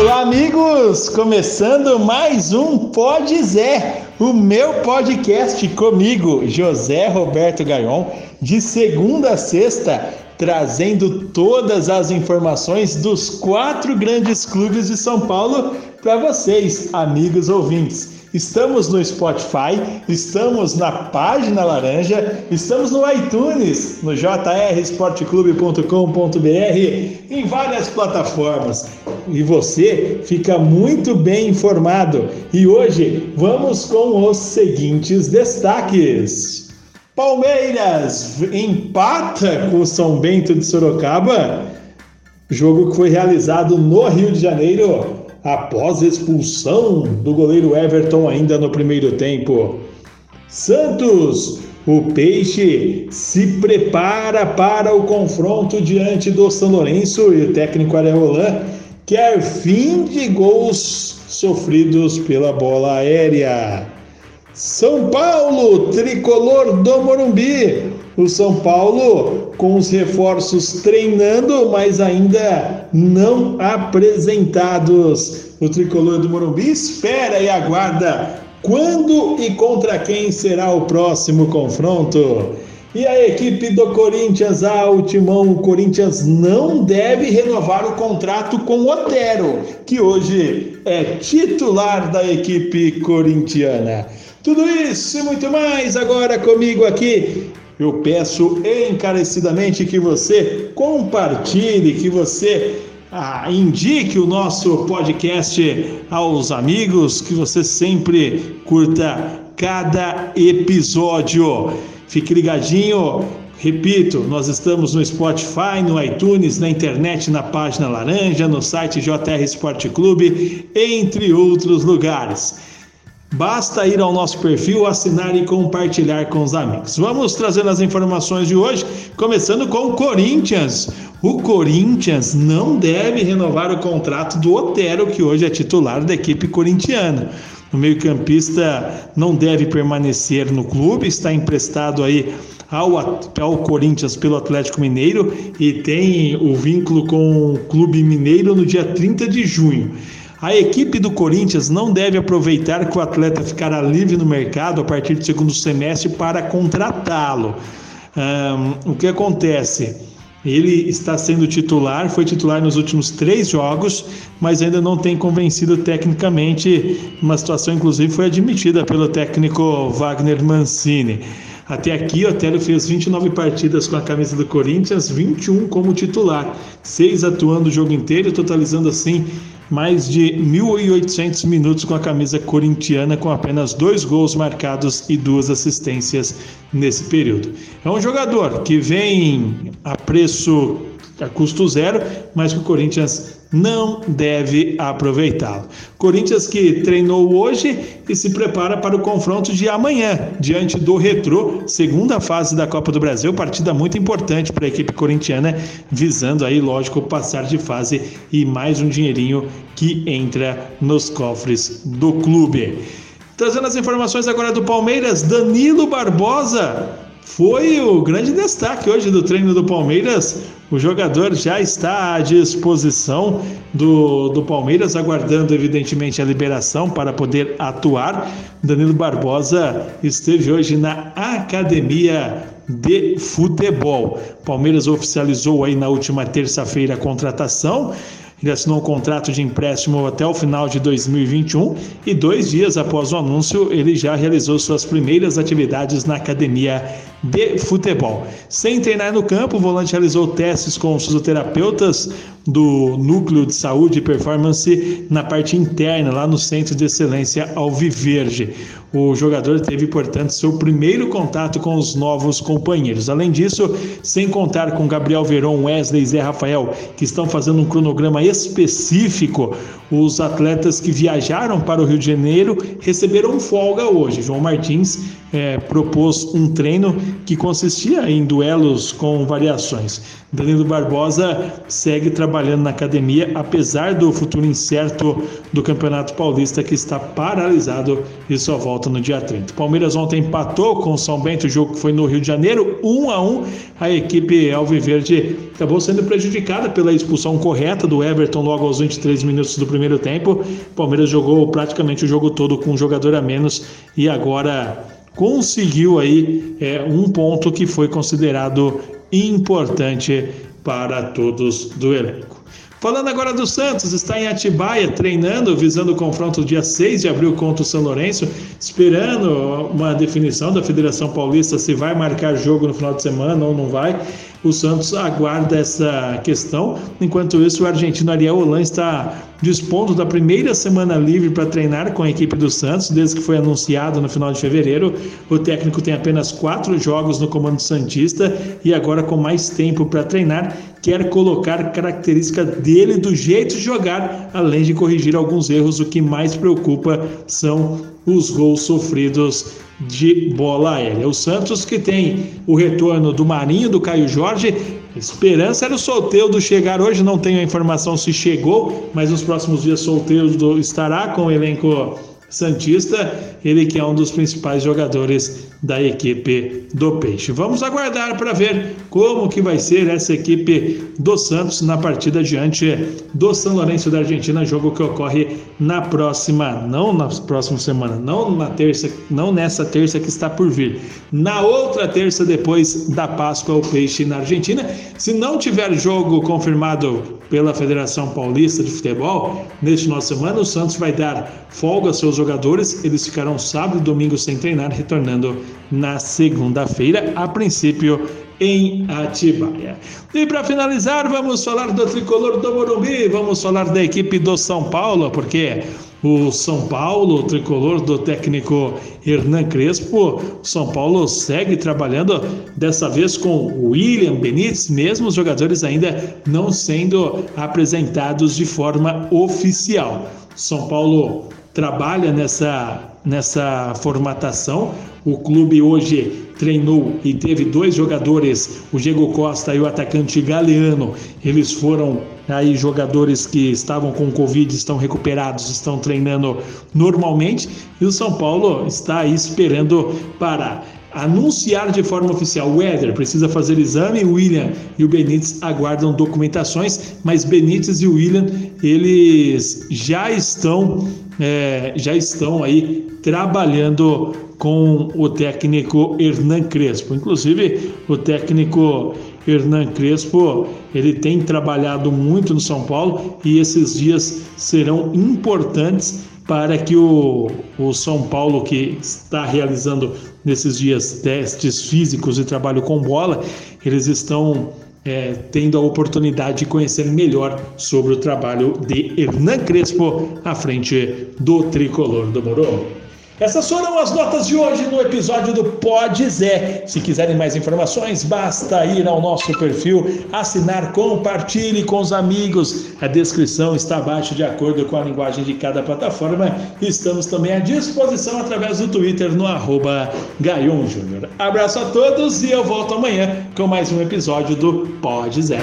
Olá, amigos! Começando mais um Pode Zé, o meu podcast comigo, José Roberto Gaion, de segunda a sexta, trazendo todas as informações dos quatro grandes clubes de São Paulo para vocês, amigos ouvintes. Estamos no Spotify, estamos na página laranja, estamos no iTunes, no jrsportclube.com.br, em várias plataformas. E você fica muito bem informado. E hoje vamos com os seguintes destaques. Palmeiras empata com o São Bento de Sorocaba. Jogo que foi realizado no Rio de Janeiro após expulsão do goleiro Everton ainda no primeiro tempo. Santos, o Peixe se prepara para o confronto diante do São Lourenço e o técnico Areolan quer fim de gols sofridos pela bola aérea. São Paulo, tricolor do Morumbi, o São Paulo com os reforços treinando, mas ainda não apresentados. O tricolor do Morumbi espera e aguarda quando e contra quem será o próximo confronto. E a equipe do Corinthians, a Ultimão, o Corinthians não deve renovar o contrato com o Otero, que hoje é titular da equipe corintiana. Tudo isso e muito mais agora comigo aqui eu peço encarecidamente que você compartilhe, que você ah, indique o nosso podcast aos amigos, que você sempre curta cada episódio. Fique ligadinho. Repito, nós estamos no Spotify, no iTunes, na internet, na página Laranja, no site JR Esporte Clube, entre outros lugares. Basta ir ao nosso perfil, assinar e compartilhar com os amigos. Vamos trazendo as informações de hoje, começando com o Corinthians. O Corinthians não deve renovar o contrato do Otero, que hoje é titular da equipe corintiana. O meio-campista não deve permanecer no clube, está emprestado aí ao, ao Corinthians pelo Atlético Mineiro e tem o vínculo com o Clube Mineiro no dia 30 de junho. A equipe do Corinthians não deve aproveitar que o atleta ficará livre no mercado a partir do segundo semestre para contratá-lo. Um, o que acontece? Ele está sendo titular, foi titular nos últimos três jogos, mas ainda não tem convencido tecnicamente. Uma situação, inclusive, foi admitida pelo técnico Wagner Mancini. Até aqui, o Otélio fez 29 partidas com a camisa do Corinthians, 21 como titular, 6 atuando o jogo inteiro, totalizando assim mais de 1.800 minutos com a camisa corintiana, com apenas dois gols marcados e duas assistências nesse período. É um jogador que vem a preço a custo zero, mas que o Corinthians não deve aproveitá-lo. Corinthians que treinou hoje e se prepara para o confronto de amanhã, diante do Retrô, segunda fase da Copa do Brasil, partida muito importante para a equipe corintiana, visando aí, lógico, passar de fase e mais um dinheirinho que entra nos cofres do clube. Trazendo as informações agora do Palmeiras, Danilo Barbosa foi o grande destaque hoje do treino do Palmeiras. O jogador já está à disposição do, do Palmeiras, aguardando evidentemente a liberação para poder atuar. Danilo Barbosa esteve hoje na academia de futebol. Palmeiras oficializou aí na última terça-feira a contratação ele assinou um contrato de empréstimo até o final de 2021 e dois dias após o anúncio, ele já realizou suas primeiras atividades na academia de futebol. Sem treinar no campo, o volante realizou testes com os fisioterapeutas do Núcleo de Saúde e Performance na parte interna, lá no Centro de Excelência Alviverde. O jogador teve, portanto, seu primeiro contato com os novos companheiros. Além disso, sem contar com Gabriel Veron, Wesley e Zé Rafael, que estão fazendo um cronograma específico, os atletas que viajaram para o Rio de Janeiro receberam folga hoje. João Martins é, propôs um treino que consistia em duelos com variações. Danilo Barbosa segue trabalhando na academia, apesar do futuro incerto do Campeonato Paulista, que está paralisado e só volta no dia 30. Palmeiras ontem empatou com o São Bento, o jogo que foi no Rio de Janeiro, 1 a 1 A equipe Alviverde acabou sendo prejudicada pela expulsão correta do Everton logo aos 23 minutos do primeiro tempo. Palmeiras jogou praticamente o jogo todo com um jogador a menos e agora conseguiu aí é, um ponto que foi considerado importante para todos do elenco. Falando agora do Santos, está em Atibaia treinando, visando o confronto dia 6 de abril contra o São Lourenço, esperando uma definição da Federação Paulista se vai marcar jogo no final de semana ou não vai. O Santos aguarda essa questão. Enquanto isso, o argentino Ariel Holan está dispondo da primeira semana livre para treinar com a equipe do Santos, desde que foi anunciado no final de fevereiro. O técnico tem apenas quatro jogos no comando Santista e agora, com mais tempo para treinar, quer colocar característica dele do jeito de jogar, além de corrigir alguns erros. O que mais preocupa são os gols sofridos de bola aérea. O Santos que tem o retorno do Marinho, do Caio Jorge. Esperança era o Solteiro chegar hoje, não tenho a informação se chegou, mas nos próximos dias Solteiro estará com o elenco Santista, ele que é um dos principais jogadores da equipe do Peixe. Vamos aguardar para ver como que vai ser essa equipe do Santos na partida diante do São Lourenço da Argentina, jogo que ocorre na próxima, não na próxima semana, não na terça, não nessa terça que está por vir. Na outra terça depois da Páscoa o Peixe na Argentina. Se não tiver jogo confirmado pela Federação Paulista de Futebol, neste de semana o Santos vai dar folga aos seus jogadores, eles ficarão sábado e domingo sem treinar, retornando na segunda-feira, a princípio em Atibaia. E para finalizar, vamos falar do tricolor do Morumbi, vamos falar da equipe do São Paulo, porque o São Paulo, o tricolor do técnico Hernan Crespo, São Paulo segue trabalhando dessa vez com William Benítez, mesmo os jogadores ainda não sendo apresentados de forma oficial. São Paulo trabalha nessa, nessa formatação. O clube hoje treinou e teve dois jogadores, o Diego Costa e o atacante Galeano. Eles foram aí jogadores que estavam com Covid, estão recuperados, estão treinando normalmente. E o São Paulo está aí esperando para anunciar de forma oficial. O Éder precisa fazer exame, o William e o Benítez aguardam documentações, mas Benítez e o William eles já estão é, já estão aí trabalhando com o técnico Hernan Crespo. Inclusive, o técnico Hernan Crespo, ele tem trabalhado muito no São Paulo e esses dias serão importantes para que o, o São Paulo, que está realizando nesses dias testes físicos e trabalho com bola, eles estão é, tendo a oportunidade de conhecer melhor sobre o trabalho de Hernan Crespo à frente do tricolor do Morro. Essas foram as notas de hoje no episódio do Pode Zé. Se quiserem mais informações, basta ir ao nosso perfil, assinar, compartilhe com os amigos. A descrição está abaixo de acordo com a linguagem de cada plataforma. Estamos também à disposição através do Twitter no arroba Júnior. Abraço a todos e eu volto amanhã com mais um episódio do Pode Zé.